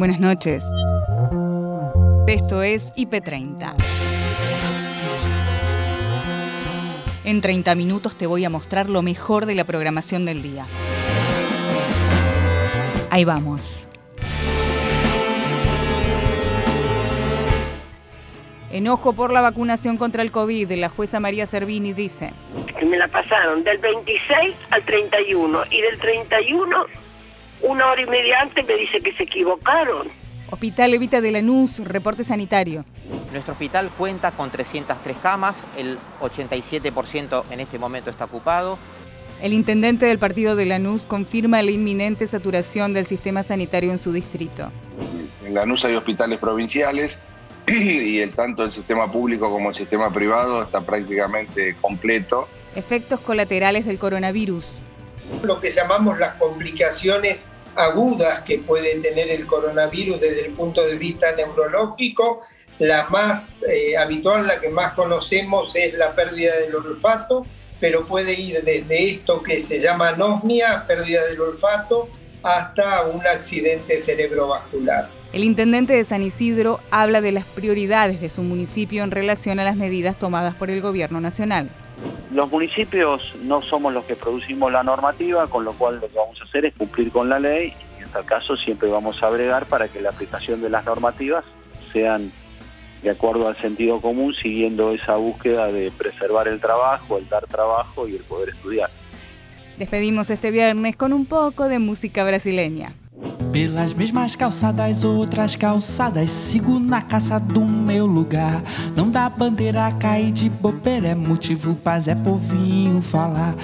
Buenas noches. Esto es IP30. En 30 minutos te voy a mostrar lo mejor de la programación del día. Ahí vamos. Enojo por la vacunación contra el COVID. La jueza María Servini dice. Me la pasaron del 26 al 31 y del 31 una hora y media antes me dice que se equivocaron. Hospital Evita de Lanús, reporte sanitario. Nuestro hospital cuenta con 303 camas, el 87% en este momento está ocupado. El intendente del partido de Lanús confirma la inminente saturación del sistema sanitario en su distrito. En Lanús hay hospitales provinciales y el, tanto el sistema público como el sistema privado está prácticamente completo. Efectos colaterales del coronavirus. Lo que llamamos las complicaciones agudas que puede tener el coronavirus desde el punto de vista neurológico. La más eh, habitual, la que más conocemos es la pérdida del olfato, pero puede ir desde esto que se llama anosmia, pérdida del olfato, hasta un accidente cerebrovascular. El intendente de San Isidro habla de las prioridades de su municipio en relación a las medidas tomadas por el gobierno nacional. Los municipios no somos los que producimos la normativa, con lo cual lo que vamos a hacer es cumplir con la ley y en tal caso siempre vamos a bregar para que la aplicación de las normativas sean de acuerdo al sentido común, siguiendo esa búsqueda de preservar el trabajo, el dar trabajo y el poder estudiar. Despedimos este viernes con un poco de música brasileña. Pelas mesmas calçadas, outras calçadas, sigo na caça do meu lugar. Não dá bandeira cair de bobeira, é motivo pra Zé Povinho falar.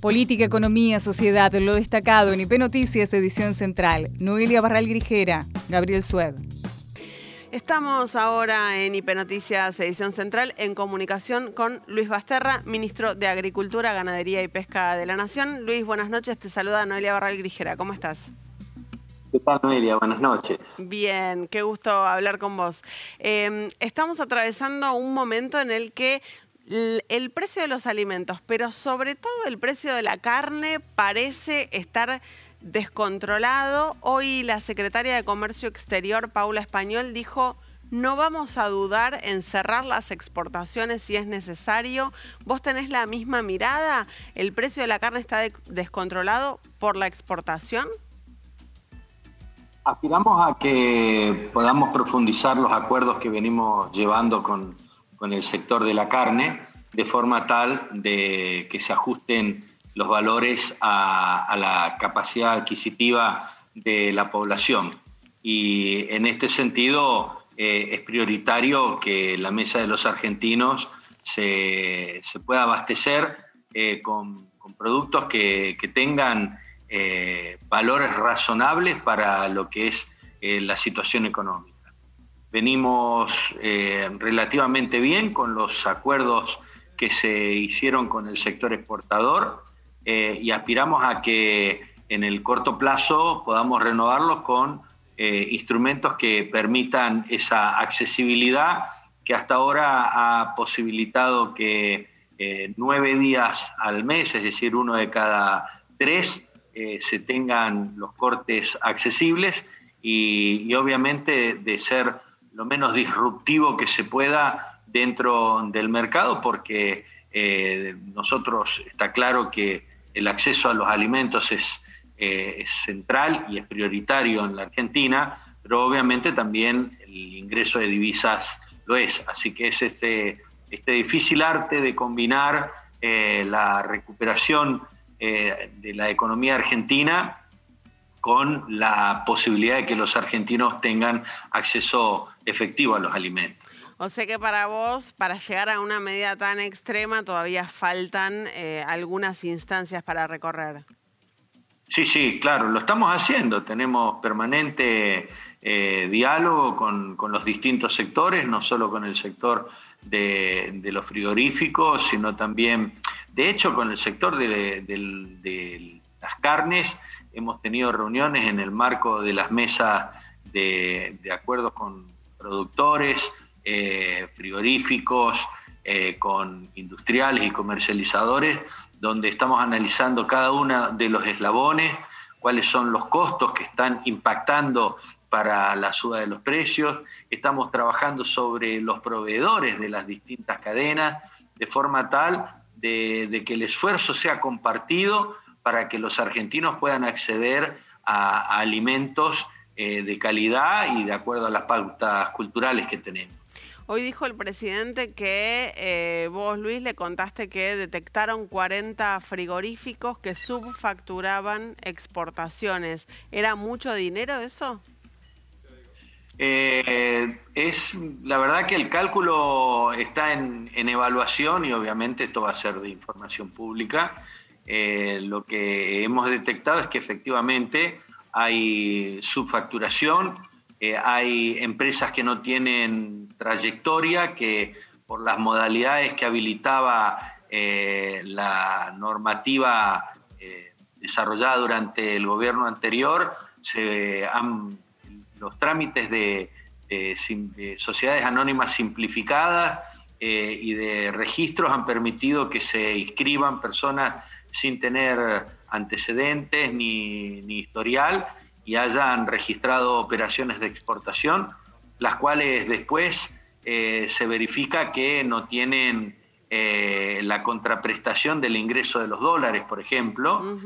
Política, economía, sociedad, lo destacado en IP Noticias, edición central. Noelia Barral Grijera, Gabriel Sued. Estamos ahora en IP Noticias, edición central, en comunicación con Luis Basterra, ministro de Agricultura, Ganadería y Pesca de la Nación. Luis, buenas noches. Te saluda Noelia Barral Grijera. ¿Cómo estás? ¿Qué tal, Noelia? Buenas noches. Bien, qué gusto hablar con vos. Eh, estamos atravesando un momento en el que el precio de los alimentos, pero sobre todo el precio de la carne parece estar descontrolado. Hoy la secretaria de Comercio Exterior, Paula Español, dijo, no vamos a dudar en cerrar las exportaciones si es necesario. ¿Vos tenés la misma mirada? ¿El precio de la carne está descontrolado por la exportación? Aspiramos a que podamos profundizar los acuerdos que venimos llevando con con el sector de la carne, de forma tal de que se ajusten los valores a, la capacidad adquisitiva de la población. Y en este sentido eh, es prioritario que la mesa de los argentinos se, pueda abastecer eh, con, productos que, tengan eh, valores razonables para lo que es la situación económica venimos relativamente bien con los acuerdos que se hicieron con el sector exportador eh, y aspiramos a que en el corto plazo podamos renovarlos con eh, instrumentos que permitan esa accesibilidad que hasta ahora ha posibilitado que nueve días al mes, es decir, uno de cada tres, se tengan los cortes accesibles y, obviamente de ser lo menos disruptivo que se pueda dentro del mercado, porque eh, nosotros está claro que el acceso a los alimentos es, eh, es, central y es prioritario en la Argentina, pero obviamente también el ingreso de divisas lo es. Así que es este, este difícil arte de combinar eh, la recuperación de la economía argentina con la posibilidad de que los argentinos tengan acceso efectivo a los alimentos. O sea que para vos, para llegar a una medida tan extrema, todavía faltan eh, algunas instancias para recorrer. Sí, sí, claro, lo estamos haciendo. Tenemos permanente eh, diálogo con, los distintos sectores, no solo con el sector de, los frigoríficos, sino también, de hecho, con el sector de las carnes hemos tenido reuniones en el marco de las mesas de, acuerdos con productores, eh, frigoríficos, eh, con industriales y comercializadores, donde estamos analizando cada uno de los eslabones, cuáles son los costos que están impactando para la suba de los precios, estamos trabajando sobre los proveedores de las distintas cadenas, de forma tal de, que el esfuerzo sea compartido para que los argentinos puedan acceder a, alimentos eh, de calidad y de acuerdo a las pautas culturales que tenemos. Hoy dijo el presidente que eh, vos, Luis, le contaste que detectaron 40 frigoríficos que subfacturaban exportaciones. ¿Era mucho dinero eso? Eh, es la verdad que el cálculo está en, evaluación y obviamente esto va a ser de información pública. Eh, lo que hemos detectado es que efectivamente hay subfacturación, hay empresas que no tienen trayectoria, que por las modalidades que habilitaba la normativa desarrollada durante el gobierno anterior, se han los trámites de, sociedades anónimas simplificadas eh, y de registros han permitido que se inscriban personas sin tener antecedentes ni, historial y hayan registrado operaciones de exportación, las cuales después eh, se verifica que no tienen eh, la contraprestación del ingreso de los dólares, por ejemplo.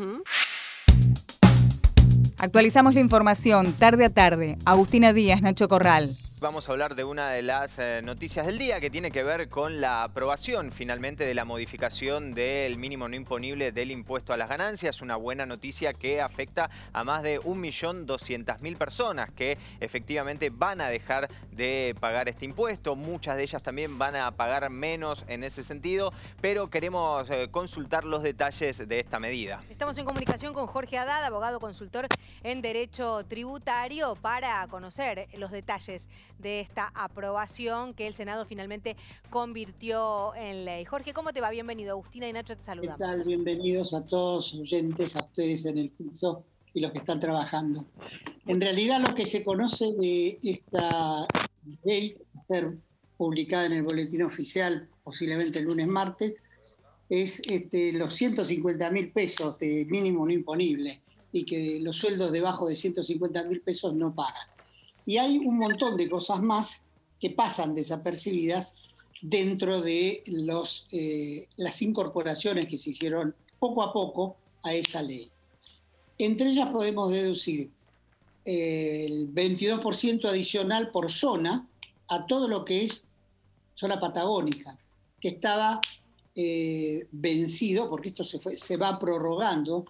Actualizamos la información tarde a tarde. Agustina Díaz, Nacho Corral vamos a hablar de una de las eh, noticias del día que tiene que ver con la aprobación finalmente de la modificación del mínimo no imponible del impuesto a las ganancias. Una buena noticia que afecta a más de 1.200.000 personas que efectivamente van a dejar de pagar este impuesto. Muchas de ellas también van a pagar menos en ese sentido, pero queremos eh, consultar los detalles de esta medida. Estamos en comunicación con Jorge Haddad, abogado consultor en Derecho Tributario, para conocer los detalles de esta aprobación que el Senado finalmente convirtió en ley. Jorge, ¿cómo te va? Bienvenido. Agustina y Nacho te saludamos. ¿Qué tal? Bienvenidos a todos oyentes, a ustedes en el curso y los que están trabajando. En realidad lo que se conoce de esta ley, ser publicada en el boletín oficial posiblemente el lunes martes, es este, los 150 mil pesos de mínimo no imponible y que los sueldos debajo de 150 mil pesos no pagan. Y hay un montón de cosas más que pasan desapercibidas dentro de eh, las incorporaciones que se hicieron poco a poco a esa ley. Entre ellas podemos deducir eh, el 22% adicional por zona a todo lo que es zona patagónica, que estaba eh, vencido, porque esto se va prorrogando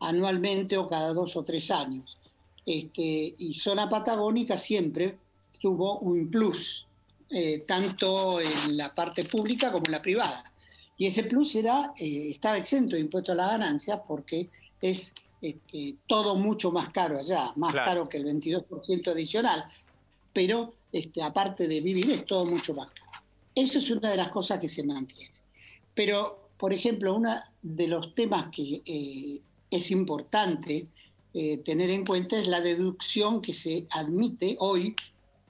anualmente o cada dos o tres años. Este, y zona patagónica siempre tuvo un plus, eh, tanto en la parte pública como en la privada. Y ese plus era, eh, estaba exento de impuesto a la ganancia porque es este, todo mucho más caro allá, más caro que el 22% adicional, pero este, aparte de vivir es todo mucho más caro. Eso es una de las cosas que se mantiene. Pero, por ejemplo, uno de los temas que eh, es importante eh, tener en cuenta es la deducción que se admite hoy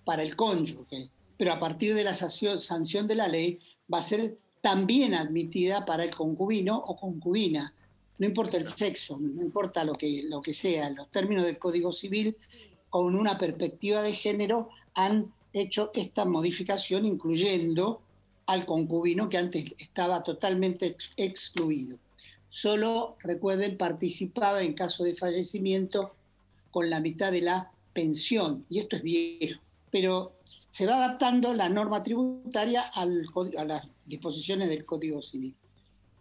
para el cónyuge, pero a partir de la sanción de la ley va a ser también admitida para el concubino o concubina. No importa el sexo, no importa lo que, lo que sea, los términos del Código Civil con una perspectiva de género han hecho esta modificación incluyendo al concubino que antes estaba totalmente excluido solo, recuerden, participaba en caso de fallecimiento con la mitad de la pensión, y esto es viejo, pero se va adaptando la norma tributaria al, a las disposiciones del Código Civil.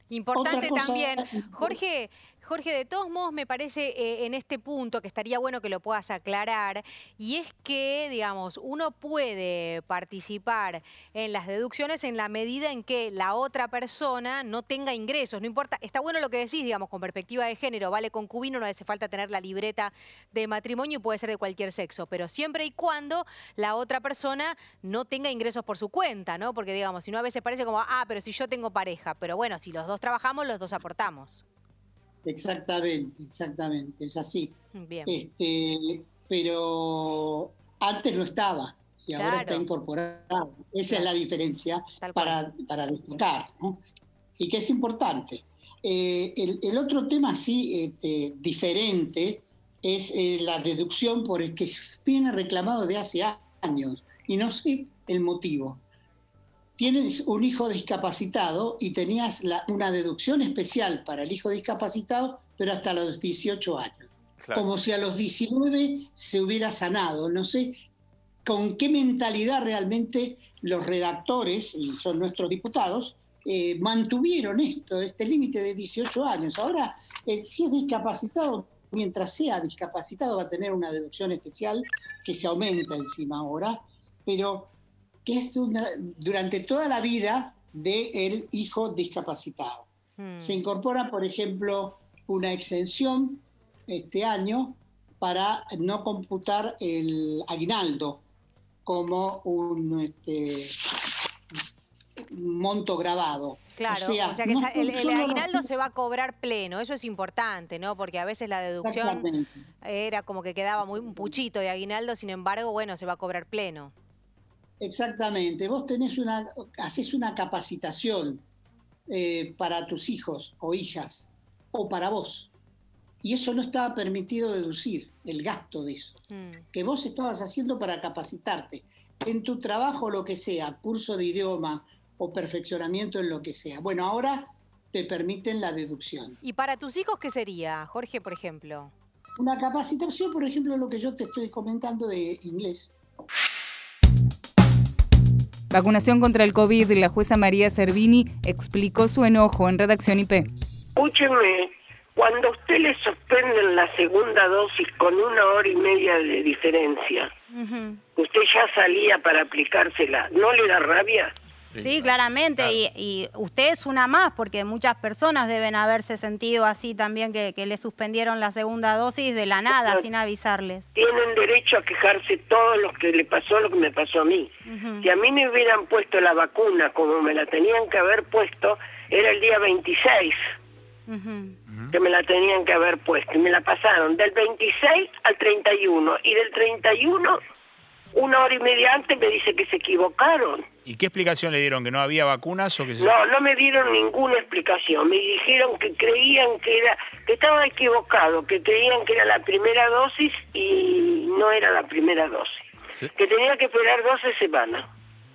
Importante también, Jorge, Jorge, de todos modos me parece eh, en este punto que estaría bueno que lo puedas aclarar, y es que, digamos, uno puede participar en las deducciones en la medida en que la otra persona no tenga ingresos, no importa, está bueno lo que decís, digamos, con perspectiva de género, vale concubino, no hace falta tener la libreta de matrimonio y puede ser de cualquier sexo, pero siempre y cuando la otra persona no tenga ingresos por su cuenta, ¿no? Porque, digamos, si no a veces parece como, ah, pero si yo tengo pareja, pero bueno, si los dos trabajamos, los dos aportamos. Exactamente, exactamente, es así. Este, pero antes no estaba. y ahora está incorporado. Esa es la diferencia para, para, destacar, y que es importante. Eh, el, otro tema sí este, diferente es eh, la deducción por el que viene reclamado de hace años y no sé el motivo. Tienes un hijo discapacitado y tenías una deducción especial para el hijo discapacitado, pero hasta los 18 años. Como si a los 19 se hubiera sanado. No sé con qué mentalidad realmente los redactores, y son nuestros diputados, eh, mantuvieron esto, este límite de 18 años. Ahora, eh, si es discapacitado, mientras sea discapacitado va a tener una deducción especial que se aumenta encima ahora, pero que es durante toda la vida del hijo discapacitado. Hmm. Se incorpora, por ejemplo, una exención este año para no computar el aguinaldo como un este, monto grabado. Claro, o sea, que el, aguinaldo se va a cobrar pleno, eso es importante, ¿no? Porque a veces la deducción era como que quedaba muy un puchito de aguinaldo, sin embargo, bueno, se va a cobrar pleno. Exactamente, vos tenés una, haces una capacitación eh, para tus hijos o hijas, o para vos. Y eso no estaba permitido deducir, el gasto de eso, mm. que vos estabas haciendo para capacitarte en tu trabajo, lo que sea, curso de idioma o perfeccionamiento en lo que sea. Bueno, ahora te permiten la deducción. ¿Y para tus hijos qué sería, Jorge, por ejemplo? Una capacitación, por ejemplo, lo que yo te estoy comentando de inglés. Vacunación contra el COVID, la jueza María Servini explicó su enojo en Redacción IP. Escúcheme, cuando a usted le suspenden la segunda dosis con una hora y media de diferencia, usted ya salía para aplicársela, ¿no le da rabia? Sí, claramente, y, usted es una más, porque muchas personas deben haberse sentido así también, que, le suspendieron la segunda dosis de la nada, sin avisarles. Tienen derecho a quejarse todos los que le pasó lo que me pasó a mí. Si a mí me hubieran puesto la vacuna como me la tenían que haber puesto, era el día 26 que me la tenían que haber puesto, y me la pasaron del 26 al 31, y del 31 una hora y media antes me dice que se equivocaron. ¿Y qué explicación le dieron? ¿Que no había vacunas o que se... No, no me dieron ninguna explicación. Me dijeron que creían que era, que estaba equivocado, que creían que era la primera dosis y no era la primera dosis. Que tenía que esperar 12 semanas.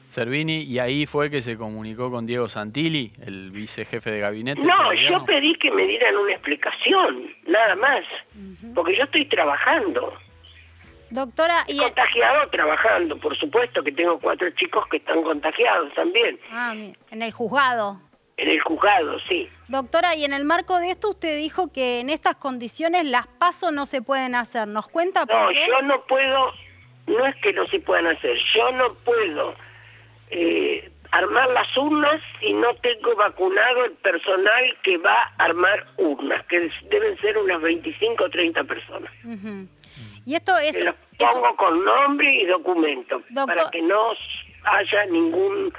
Servini, y ahí fue que se comunicó con Diego Santilli, el vicejefe de gabinete. No, yo pedí que me dieran una explicación, nada más, porque yo estoy trabajando. Doctora, y contagiado trabajando, por supuesto que tengo cuatro chicos que están contagiados también. Ah, en el juzgado. En el juzgado, sí. Doctora, y en el marco de esto usted dijo que en estas condiciones las pasos no se pueden hacer. ¿Nos cuenta por no, yo no puedo, no es que no se puedan hacer, yo no puedo eh, armar las urnas si no tengo vacunado el personal que va a armar urnas, que deben ser unas 25 o 30 personas. Y esto es... los pongo con nombre y documento, para que no haya ninguna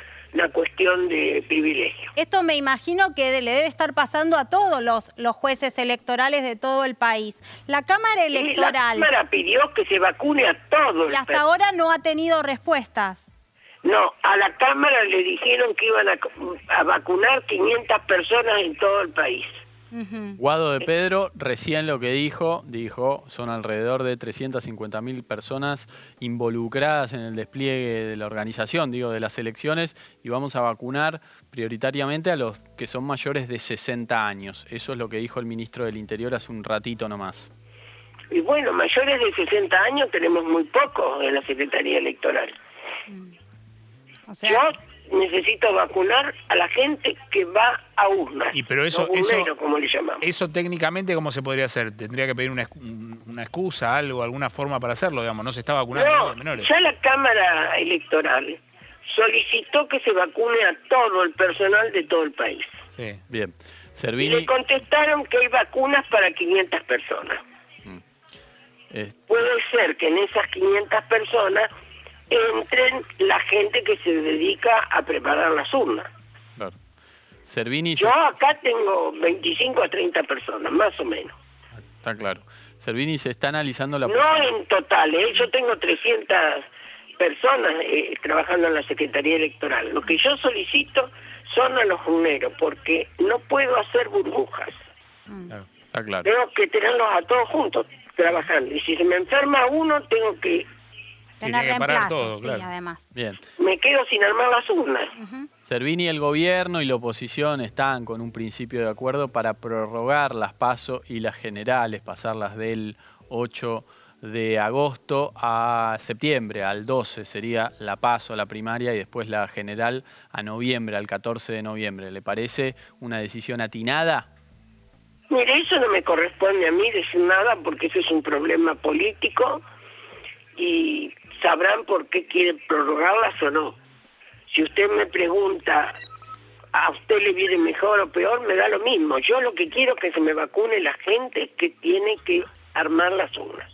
cuestión de privilegio. Esto me imagino que le debe estar pasando a todos los, los jueces electorales de todo el país. La Cámara Electoral... la Cámara pidió que se vacune a todos. Y hasta ahora no ha tenido respuestas. No, a la Cámara le dijeron que iban a, vacunar 500 personas en todo el país. Guado de Pedro recién lo que dijo, dijo, son alrededor de 350 mil personas involucradas en el despliegue de la organización, digo, de las elecciones, y vamos a vacunar prioritariamente a los que son mayores de 60 años. Eso es lo que dijo el ministro del Interior hace un ratito nomás. Y bueno, mayores de 60 años tenemos muy pocos en la Secretaría Electoral. Mm. Yo necesito vacunar a la gente que va a urnas. Y pero eso, eso, como le llamamos. eso técnicamente cómo se podría hacer? Tendría que pedir una, una excusa, algo, alguna forma para hacerlo, digamos. No se está vacunando a los menores. Ya la Cámara Electoral solicitó que se vacune a todo el personal de todo el país. Sí, bien. Y le contestaron que hay vacunas para 500 personas. Mm. Puede ser que en esas 500 personas entren la gente que se dedica a preparar las urnas. Claro. Yo acá tengo 25 a 30 personas, más o menos. Está claro. Servini se está analizando la... No en total, ¿eh? yo tengo 300 personas eh, trabajando en la Secretaría Electoral. Lo que yo solicito son a los juneros, porque no puedo hacer burbujas. está claro. Tengo que tenerlos a todos juntos trabajando. Y si se me enferma uno, tengo que Tener reemplazo, sí, además. Bien. Me quedo sin armar las urnas. Servini, el gobierno y la oposición están con un principio de acuerdo para prorrogar las PASO y las generales, pasarlas del 8 de agosto a septiembre, al 12 sería la PASO, la primaria, y después la general a noviembre, al 14 de noviembre. ¿Le parece una decisión atinada? Mire, eso no me corresponde a mí decir nada porque eso es un problema político y sabrán por qué quieren prorrogarlas o no. Si usted me pregunta, ¿a usted le viene mejor o peor? Me da lo mismo. Yo lo que quiero es que se me vacune la gente que tiene que armar las urnas.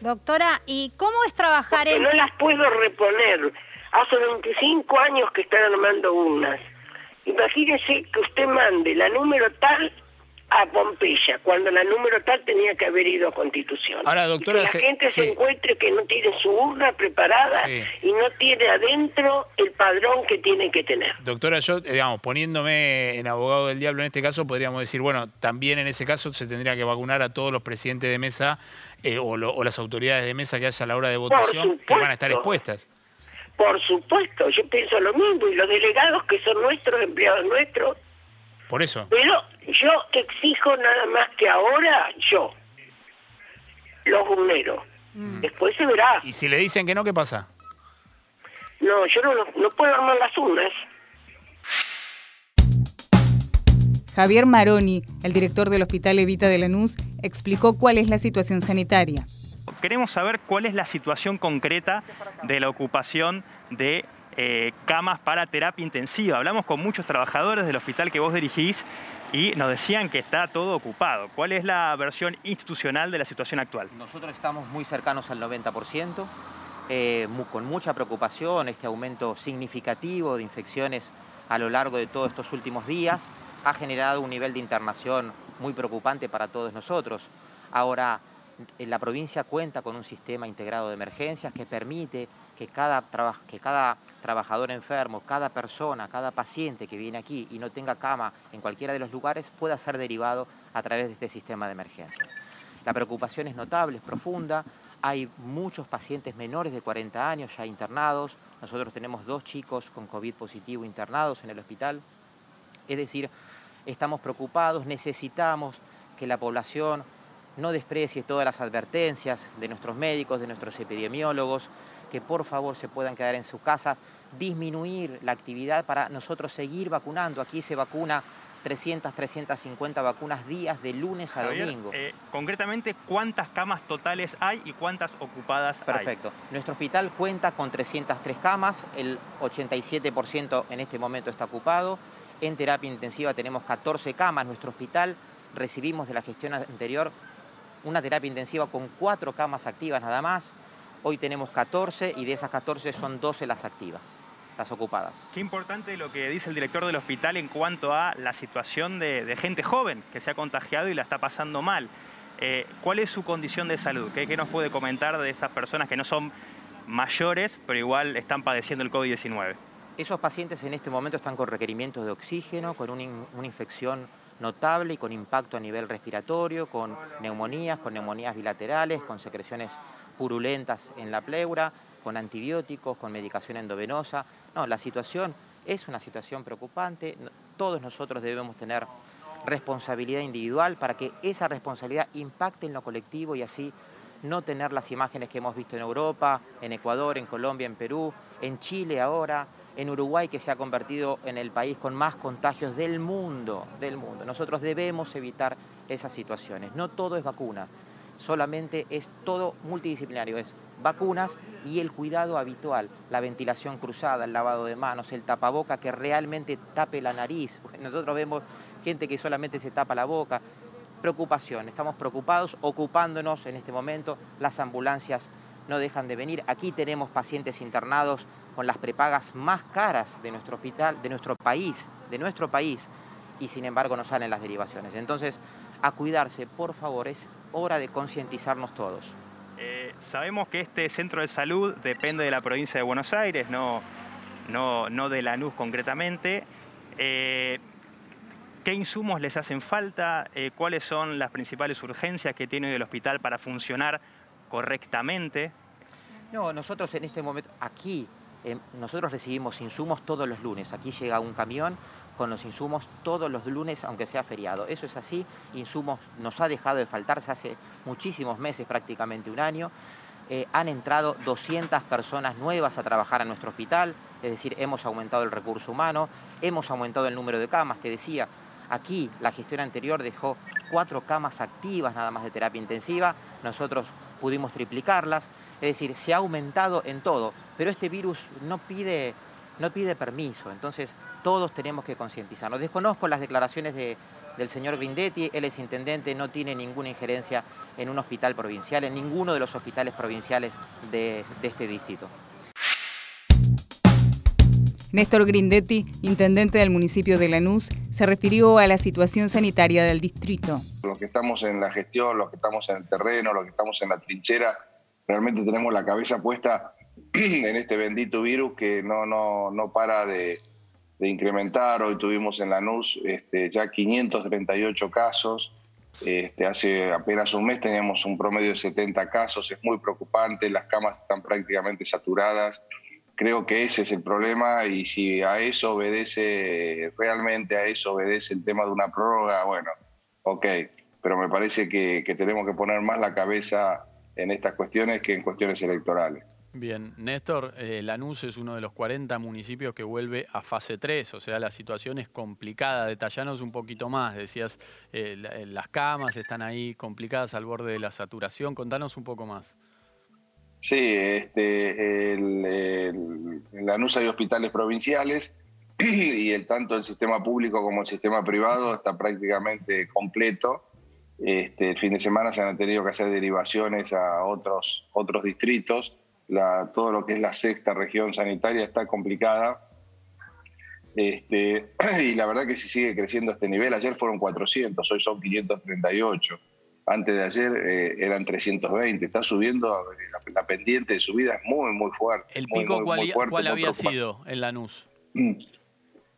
Doctora, ¿y cómo es trabajar Porque en...? no las puedo reponer. Hace 25 años que están armando urnas. Imagínese que usted mande la número tal a Pompeya, cuando la número tal tenía que haber ido a Constitución. Ahora, doctora, que la gente se encuentre que no tiene su urna preparada y no tiene adentro el padrón que tiene que tener. Doctora, yo, eh, digamos, poniéndome en abogado del diablo en este caso, podríamos decir, bueno, también en ese caso se tendría que vacunar a todos los presidentes de mesa eh, o, las autoridades de mesa que haya a la hora de votación que van a estar expuestas. Por supuesto, yo pienso lo mismo, y los delegados que son nuestros, empleados nuestros, por eso. Pero yo exijo nada más que ahora yo, los urneros. Mm. Después se verá. ¿Y si le dicen que no, qué pasa? No, yo no, no puedo armar las urnas. Javier Maroni, el director del Hospital Evita de Lanús, explicó cuál es la situación sanitaria. Queremos saber cuál es la situación concreta de la ocupación de eh, camas para terapia intensiva. Hablamos con muchos trabajadores del hospital que vos dirigís y nos decían que está todo ocupado. ¿Cuál es la versión institucional de la situación actual? Nosotros estamos muy cercanos al 90%, eh, con mucha preocupación, este aumento significativo de infecciones a lo largo de todos estos últimos días ha generado un nivel de internación muy preocupante para todos nosotros. Ahora, la provincia cuenta con un sistema integrado de emergencias que permite que cada, que cada trabajador enfermo, cada persona, cada paciente que viene aquí y no tenga cama en cualquiera de los lugares pueda ser derivado a través de este sistema de emergencias. La preocupación es notable, es profunda. Hay muchos pacientes menores de 40 años ya internados. Nosotros tenemos dos chicos con COVID positivo internados en el hospital. Es decir, estamos preocupados, necesitamos que la población no desprecie todas las advertencias de nuestros médicos, de nuestros epidemiólogos, que por favor se puedan quedar en su casa, disminuir la actividad para nosotros seguir vacunando. Aquí se vacuna 300, 350 vacunas días de lunes a domingo. Eh, concretamente, ¿cuántas camas totales hay y cuántas ocupadas Perfecto. Nuestro hospital cuenta con 303 camas, el 87% en este momento está ocupado. En terapia intensiva tenemos 14 camas. Nuestro hospital recibimos de la gestión anterior una terapia intensiva con 4 camas activas nada más. Hoy tenemos 14 y de esas 14 son 12 las activas, las ocupadas. Qué importante lo que dice el director del hospital en cuanto a la situación de, gente joven que se ha contagiado y la está pasando mal. Eh, ¿Cuál es su condición de salud? ¿Qué, nos puede comentar de esas personas que no son mayores, pero igual están padeciendo el COVID-19? Esos pacientes en este momento están con requerimientos de oxígeno, con una, una infección notable y con impacto a nivel respiratorio, con neumonías, con neumonías bilaterales, con secreciones purulentas en la pleura, con antibióticos, con medicación endovenosa. No, la situación es una situación preocupante. Todos nosotros debemos tener responsabilidad individual para que esa responsabilidad impacte en lo colectivo y así no tener las imágenes que hemos visto en Europa, en Ecuador, en Colombia, en Perú, en Chile ahora, en Uruguay que se ha convertido en el país con más contagios del mundo, del mundo. Nosotros debemos evitar esas situaciones. No todo es vacuna solamente es todo multidisciplinario, es vacunas y el cuidado habitual, la ventilación cruzada, el lavado de manos, el tapaboca que realmente tape la nariz. Nosotros vemos gente que solamente se tapa la boca. Preocupación, estamos preocupados, ocupándonos en este momento, las ambulancias no dejan de venir. Aquí tenemos pacientes internados con las prepagas más caras de nuestro hospital, de nuestro país, de nuestro país, y sin embargo no salen las derivaciones. Entonces, a cuidarse, por favor, es hora de concientizarnos todos. Eh, sabemos que este centro de salud depende de la provincia de Buenos Aires, no, no, no de Lanús concretamente. Eh, ¿Qué insumos les hacen falta? Eh, ¿Cuáles son las principales urgencias que tiene el hospital para funcionar correctamente? No, nosotros en este momento, aquí, nosotros recibimos insumos todos los lunes. Aquí llega un camión con los insumos todos los lunes, aunque sea feriado. Eso es así, insumos nos ha dejado de faltarse hace muchísimos meses, prácticamente un año. Eh, han entrado 200 personas nuevas a trabajar en nuestro hospital, es decir, hemos aumentado el recurso humano, hemos aumentado el número de camas, te decía, aquí la gestión anterior dejó cuatro camas activas nada más de terapia intensiva, nosotros pudimos triplicarlas, es decir, se ha aumentado en todo, pero este virus no pide, no pide permiso, entonces todos tenemos que concientizarnos. Desconozco las declaraciones del señor Grindetti, él es intendente, no tiene ninguna injerencia en un hospital provincial, en ninguno de los hospitales provinciales de, este distrito. Néstor Grindetti, intendente del municipio de Lanús, se refirió a la situación sanitaria del distrito. Los que estamos en la gestión, los que estamos en el terreno, los que estamos en la trinchera, realmente tenemos la cabeza puesta en este bendito virus que no, no, no para de, incrementar. Hoy tuvimos en Lanús este, ya 538 casos. Este, hace apenas un mes teníamos un promedio de 70 casos. Es muy preocupante, las camas están prácticamente saturadas. Creo que ese es el problema y si a eso obedece, realmente a eso obedece el tema de una prórroga, bueno, ok, pero me parece que tenemos que poner más la cabeza en estas cuestiones que en cuestiones electorales. Bien, Néstor, eh, Lanús es uno de los 40 municipios que vuelve a fase 3, o sea, la situación es complicada. Detallanos un poquito más, decías, eh, eh, las camas están ahí complicadas al borde de la saturación, contanos un poco más. Sí, este, en Lanús hay hospitales provinciales y el, tanto el sistema público como el sistema privado está prácticamente completo. Este, el fin de semana se han tenido que hacer derivaciones a otros, otros distritos todo lo que es la sexta región sanitaria está complicada. Este, y la verdad que si sigue creciendo este nivel, ayer fueron 400, hoy son 538. Antes de ayer eh, eran 320. Está subiendo, eh, la, pendiente de subida es muy, muy fuerte. ¿El pico cuál, había sido en Lanús? Mm.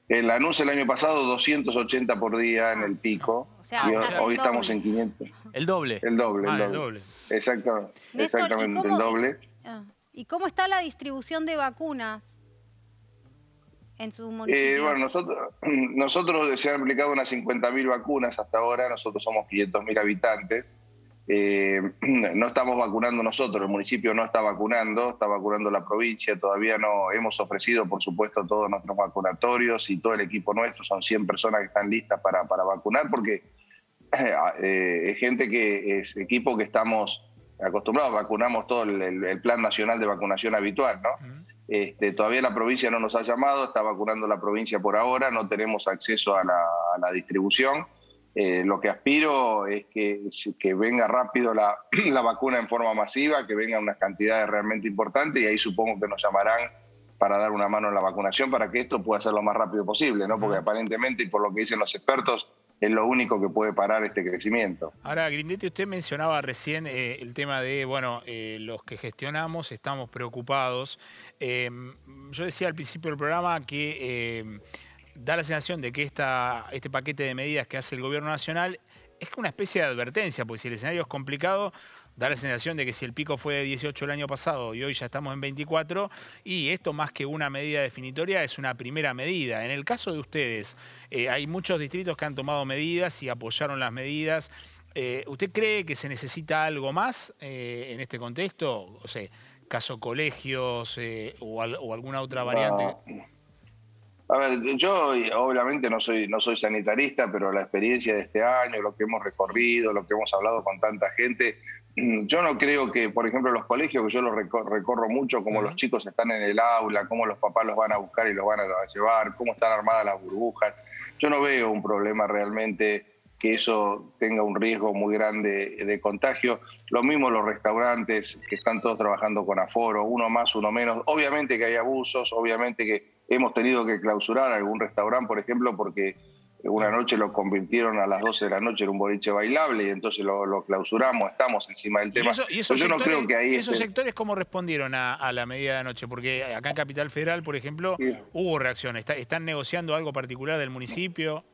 En Lanús el año pasado 280 por día en el pico. hoy, estamos en 500. ¿El doble? El doble, el, ah, doble. Exactamente, exactamente el doble. Ah. ¿Y cómo está la distribución de vacunas en su municipio? Eh, bueno, nosotros, nosotros se han aplicado unas 50.000 vacunas hasta ahora, nosotros somos 500.000 habitantes. Eh, no estamos vacunando nosotros, el municipio no está vacunando, está vacunando la provincia, todavía no hemos ofrecido, por supuesto, todos nuestros vacunatorios y todo el equipo nuestro, son 100 personas que están listas para, para vacunar, porque eh, es gente que es equipo que estamos acostumbrados, vacunamos todo el, plan nacional de vacunación habitual, ¿no? Este, todavía la provincia no nos ha llamado, está vacunando la provincia por ahora, no tenemos acceso a la, distribución. Eh, lo que aspiro es que, que venga rápido la, la, vacuna en forma masiva, que venga unas cantidades realmente importantes y ahí supongo que nos llamarán para dar una mano en la vacunación para que esto pueda ser lo más rápido posible, ¿no? Porque aparentemente, y por lo que dicen los expertos, es lo único que puede parar este crecimiento. Ahora, Grindetti, usted mencionaba recién eh, el tema de, bueno, eh, los que gestionamos estamos preocupados. Em, yo decía al principio del programa que em, da la sensación de que esta, este paquete de medidas que hace el gobierno nacional es una especie de advertencia, porque si el escenario es complicado, da la sensación de que si el pico fue de 18 el año pasado y hoy ya estamos en 24, y esto más que una medida definitoria es una primera medida. En el caso de ustedes, eh, hay muchos distritos que han tomado medidas y apoyaron las medidas. Eh, ¿Usted cree que se necesita algo más eh, en este contexto? O sea, caso colegios o, alguna otra variante. A ver, yo obviamente no soy, no soy sanitarista, pero la experiencia de este año, lo que hemos recorrido, lo que hemos hablado con tanta gente, yo no creo que, por ejemplo, los colegios, que yo los recorro, mucho, como los chicos están en el aula, cómo los papás los van a buscar y los van a llevar, cómo están armadas las burbujas. Yo no veo un problema realmente que eso tenga un riesgo muy grande de contagio. Lo mismo los restaurantes, que están todos trabajando con aforo, uno más, uno menos. Obviamente que hay abusos, obviamente que hemos tenido que clausurar algún restaurante, por ejemplo, porque una noche lo convirtieron a las 12 de la noche en un boliche bailable y entonces lo, clausuramos, estamos encima del tema. ¿Y, esos, yo no creo que ahí esos sectores cómo respondieron a, la medida de anoche? Porque acá en Capital Federal, por ejemplo, hubo reacciones. ¿Están negociando algo particular del municipio?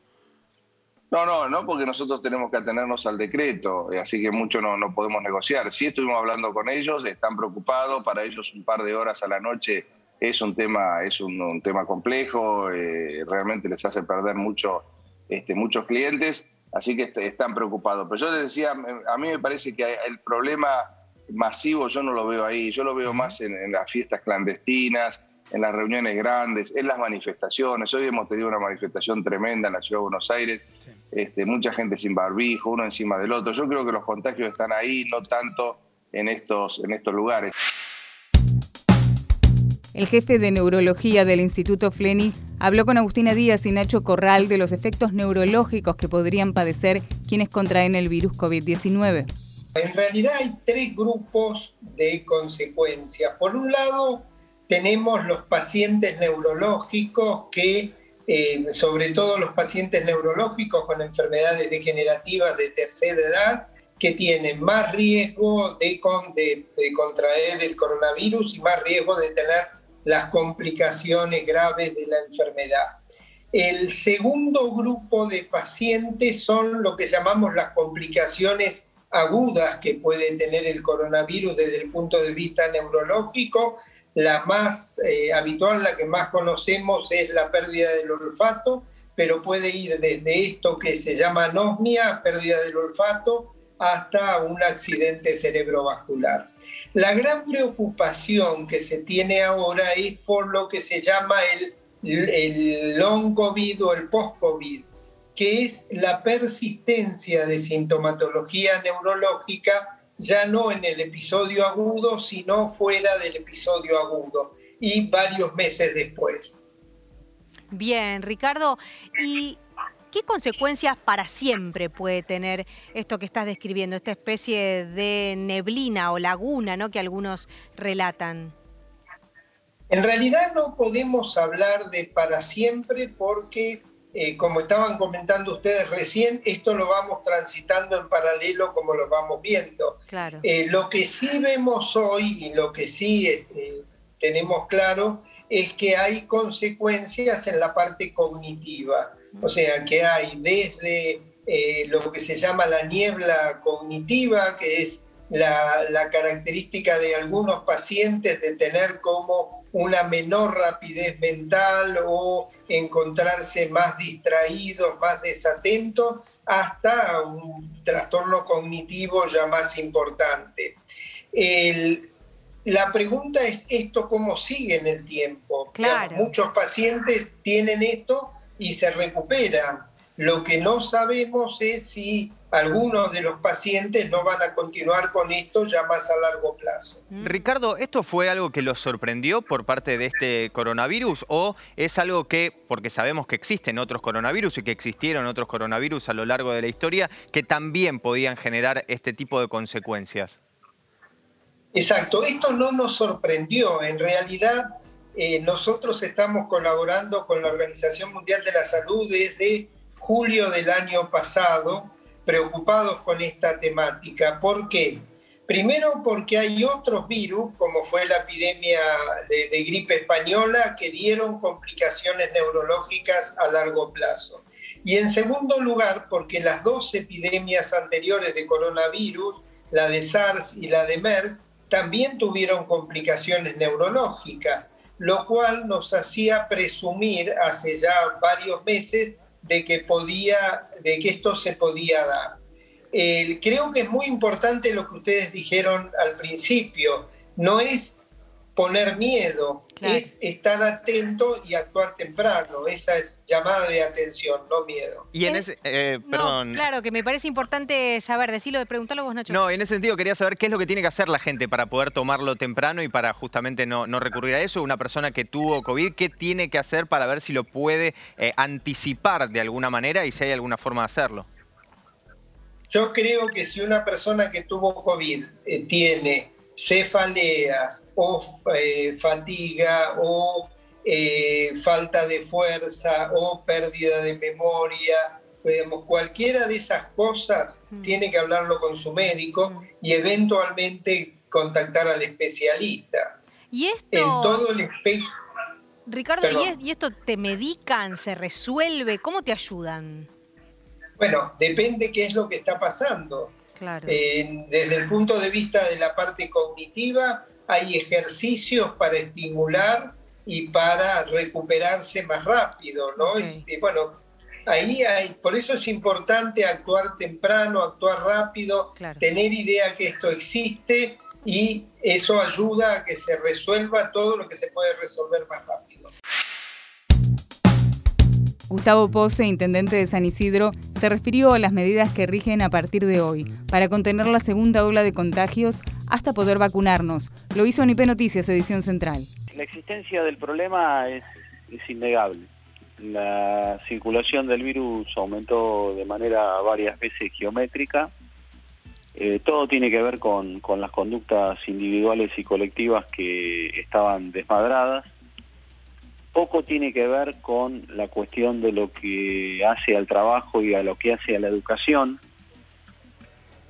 No, no, no, porque nosotros tenemos que atenernos al decreto, eh, así que mucho no, no podemos negociar. Sí estuvimos hablando con ellos, están preocupados, para ellos un par de horas a la noche es un tema, es un, tema complejo, eh, realmente les hace perder mucho, este, muchos clientes, así que están preocupados. Pero yo les decía, a mí me parece que el problema masivo yo no lo veo ahí, yo lo veo más en las fiestas clandestinas, en las reuniones grandes, en las manifestaciones. Hoy hemos tenido una manifestación tremenda en la ciudad de Buenos Aires, este, mucha gente sin barbijo, uno encima del otro. Yo creo que los contagios están ahí, no tanto en estos, en estos lugares. El jefe de neurología del Instituto Fleni habló con Agustina Díaz y Nacho Corral de los efectos neurológicos que podrían padecer quienes contraen el virus COVID-19. En realidad hay tres grupos de consecuencias. Por un lado, tenemos los pacientes neurológicos que, eh, sobre todo los pacientes neurológicos con enfermedades degenerativas de tercera edad, que tienen más riesgo de, de, contraer el coronavirus y más riesgo de tener las complicaciones graves de la enfermedad. El segundo grupo de pacientes son lo que llamamos las complicaciones agudas que puede tener el coronavirus desde el punto de vista neurológico, la más eh, habitual, la que más conocemos es la pérdida del olfato, pero puede ir desde esto que se llama anosmia, pérdida del olfato, hasta un accidente cerebrovascular. La gran preocupación que se tiene ahora es por lo que se llama el, el long COVID o el post-COVID, que es la persistencia de sintomatología neurológica ya no en el episodio agudo, sino fuera del episodio agudo y varios meses después. Bien, Ricardo, ¿y qué consecuencias para siempre puede tener esto que estás describiendo, esta especie de neblina o laguna ¿no? que algunos relatan? En realidad no podemos hablar de para siempre porque eh, como estaban comentando ustedes recién, esto lo vamos transitando en paralelo como lo vamos viendo. Eh, lo que sí vemos hoy y lo que sí este, tenemos claro es que hay consecuencias en la parte cognitiva. O sea, que hay desde eh, lo que se llama la niebla cognitiva, que es la, la característica de algunos pacientes de tener como una menor rapidez mental o encontrarse más distraídos, más desatentos, hasta un trastorno cognitivo ya más importante. la pregunta es esto cómo sigue en el tiempo. Claro. muchos pacientes tienen esto y se recuperan. Lo que no sabemos es si algunos de los pacientes no van a continuar con esto ya más a largo plazo. Mm. Ricardo, ¿esto fue algo que los sorprendió por parte de este coronavirus o es algo que, porque sabemos que existen otros coronavirus y que existieron otros coronavirus a lo largo de la historia, que también podían generar este tipo de consecuencias? Exacto, esto no nos sorprendió. En realidad, eh, nosotros estamos colaborando con la Organización Mundial de la Salud desde julio del año pasado preocupados con esta temática. ¿Por qué? Primero porque hay otros virus, como fue la epidemia de, gripe española, que dieron complicaciones neurológicas a largo plazo. Y en segundo lugar, porque las dos epidemias anteriores de coronavirus, la de SARS y la de MERS, también tuvieron complicaciones neurológicas, lo cual nos hacía presumir hace ya varios meses de que, podía, de que esto se podía dar. creo que es muy importante lo que ustedes dijeron al principio. No es poner miedo, es estar atento y actuar temprano. Esa es llamada de atención, no miedo. Y en ese, eh, perdón. claro, que me parece importante saber, decirlo, preguntarlo vos, Nacho. No, en ese sentido quería saber qué es lo que tiene que hacer la gente para poder tomarlo temprano y para justamente no, recurrir a eso. Una persona que tuvo COVID, ¿qué tiene que hacer para ver si lo puede eh, anticipar de alguna manera y si hay alguna forma de hacerlo? Yo creo que si una persona que tuvo COVID eh, tiene cefaleas o eh, fatiga o eh, falta de fuerza o pérdida de memoria. Digamos, cualquiera de esas cosas Mm. tiene que hablarlo con su médico y eventualmente contactar al especialista. Y En esto, todo el espectro. Ricardo, ¿y, y esto te medican, se resuelve? ¿Cómo te ayudan? Bueno, depende qué es lo que está pasando. Claro. Eh, desde el punto de vista de la parte cognitiva, hay ejercicios para estimular y para recuperarse más rápido, ¿no? Y, y bueno, ahí hay, por eso es importante actuar temprano, actuar rápido, tener idea que esto existe y eso ayuda a que se resuelva todo lo que se puede resolver más rápido. Gustavo Pose, intendente de San Isidro, se refirió a las medidas que rigen a partir de hoy para contener la segunda ola de contagios hasta poder vacunarnos. Lo hizo en IP Noticias, edición central. La existencia del problema es, innegable. La circulación del virus aumentó de manera varias veces geométrica. Eh, todo tiene que ver con las conductas individuales y colectivas que estaban desmadradas. Poco tiene que ver con la cuestión de lo que hace al trabajo y a lo que hace a la educación.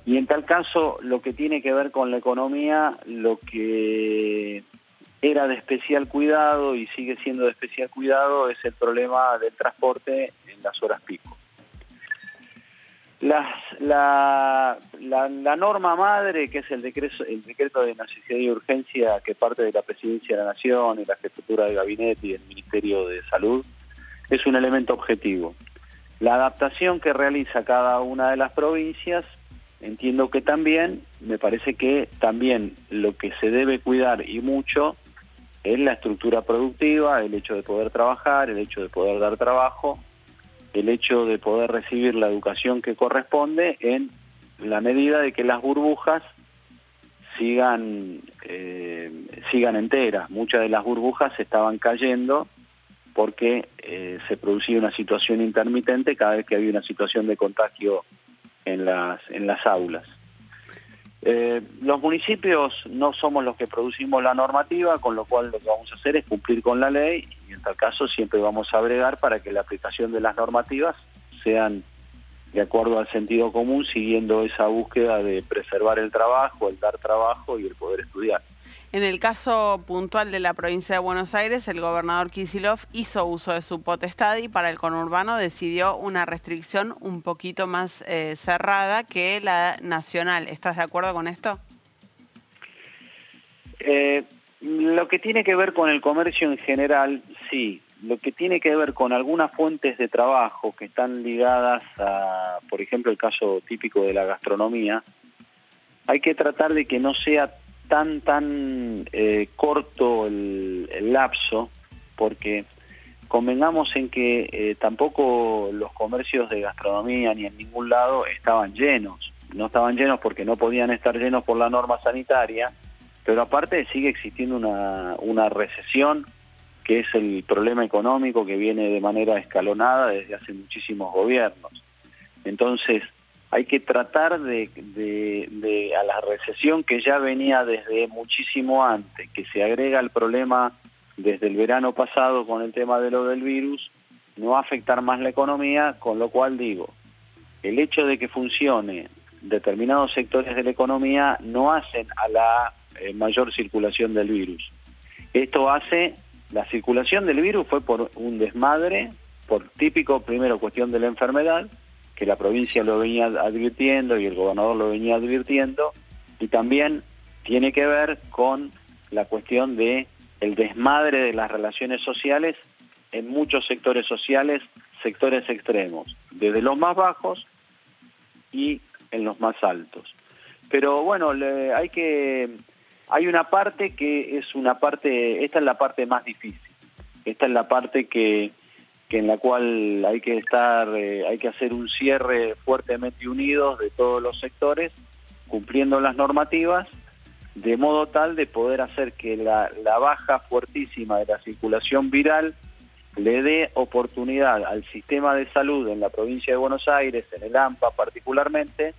Y en tal caso, lo que tiene que ver con la economía, lo que era de especial cuidado y sigue siendo de especial cuidado es el problema del transporte en las horas pico. Las- la, la- la norma madre, que es el decreto, el decreto de necesidad y urgencia que parte de la Presidencia de la Nación y la Jefatura de Gabinete y el Ministerio de Salud, es un elemento objetivo. La adaptación que realiza cada una de las provincias, entiendo que también, me parece que también lo que se debe cuidar y mucho es la estructura productiva, el hecho de poder trabajar, el hecho de poder dar trabajo, el hecho de poder recibir la educación que corresponde en la medida de que las burbujas sigan eh, sigan enteras. Muchas de las burbujas estaban cayendo porque eh, se producía una situación intermitente cada vez que había una situación de contagio en las en las aulas. Eh, los municipios no somos los que producimos la normativa, con lo cual lo que vamos a hacer es cumplir con la ley y en tal caso siempre vamos a bregar para que la aplicación de las normativas sean de acuerdo al sentido común, siguiendo esa búsqueda de preservar el trabajo, el dar trabajo y el poder estudiar. En el caso puntual de la provincia de Buenos Aires, el gobernador Kisilov hizo uso de su potestad y para el conurbano decidió una restricción un poquito más eh, cerrada que la nacional. ¿Estás de acuerdo con esto? Eh, lo que tiene que ver con el comercio en general, sí. Lo que tiene que ver con algunas fuentes de trabajo que están ligadas a, por ejemplo, el caso típico de la gastronomía, hay que tratar de que no sea tan, tan eh, corto el, lapso, porque convengamos en que eh, tampoco los comercios de gastronomía ni en ningún lado estaban llenos. No estaban llenos porque no podían estar llenos por la norma sanitaria, pero aparte sigue existiendo una, una recesión que es el problema económico que viene de manera escalonada desde hace muchísimos gobiernos. Entonces, hay que tratar de, a la recesión que ya venía desde muchísimo antes, que se agrega el problema desde el verano pasado con el tema de lo del virus, no afectar más la economía, con lo cual digo, el hecho de que funcione determinados sectores de la economía no hacen a la eh, mayor circulación del virus. Esto hace, la circulación del virus fue por un desmadre, por típico, primero, cuestión de la enfermedad, que la provincia lo venía advirtiendo y el gobernador lo venía advirtiendo, y también tiene que ver con la cuestión de el desmadre de las relaciones sociales en muchos sectores sociales, sectores extremos, desde los más bajos y en los más altos. Pero bueno, le- hay que hay una parte que es una parte, esta es la parte más difícil. Esta es la parte que, que en la cual hay que estar, eh, hay que hacer un cierre fuertemente unidos de todos los sectores, cumpliendo las normativas, de modo tal de poder hacer que la, la baja fuertísima de la circulación viral le dé oportunidad al sistema de salud en la provincia de Buenos Aires, en el AMPA particularmente,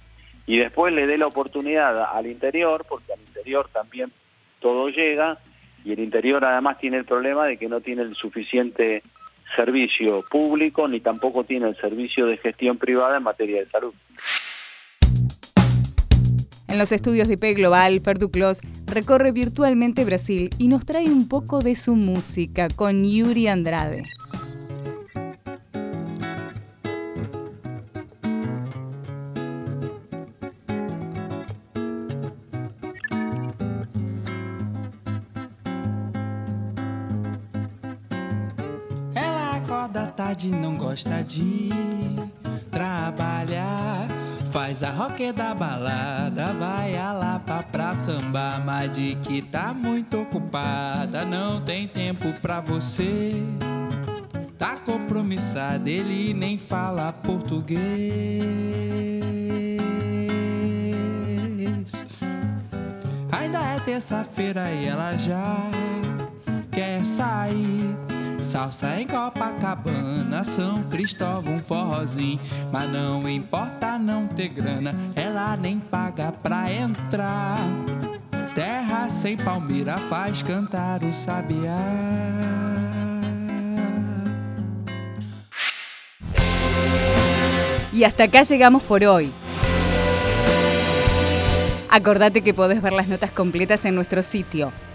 y después le dé la oportunidad al interior, porque al interior también todo llega, Y el interior además tiene el problema de que no tiene el suficiente servicio público ni tampoco tiene el servicio de gestión privada en materia de salud. En los estudios de IP Global, Fer Duclos recorre virtualmente Brasil y nos trae un poco de su música con Yuri Andrade. Gosta de trabalhar. Faz a roque da balada, vai a Lapa pra sambar. Mas de que tá muito ocupada, não tem tempo pra você. Tá compromissada, ele nem fala português. Ainda é terça-feira e ela já quer sair Salsa em Copacabana, São Cristóvão, forrozinho. Mas não importa não ter grana, ela nem paga pra entrar. Terra sem palmeira faz cantar o sabiá. Y hasta acá llegamos por hoy. Acordate que podés ver las notas completas en nuestro sitio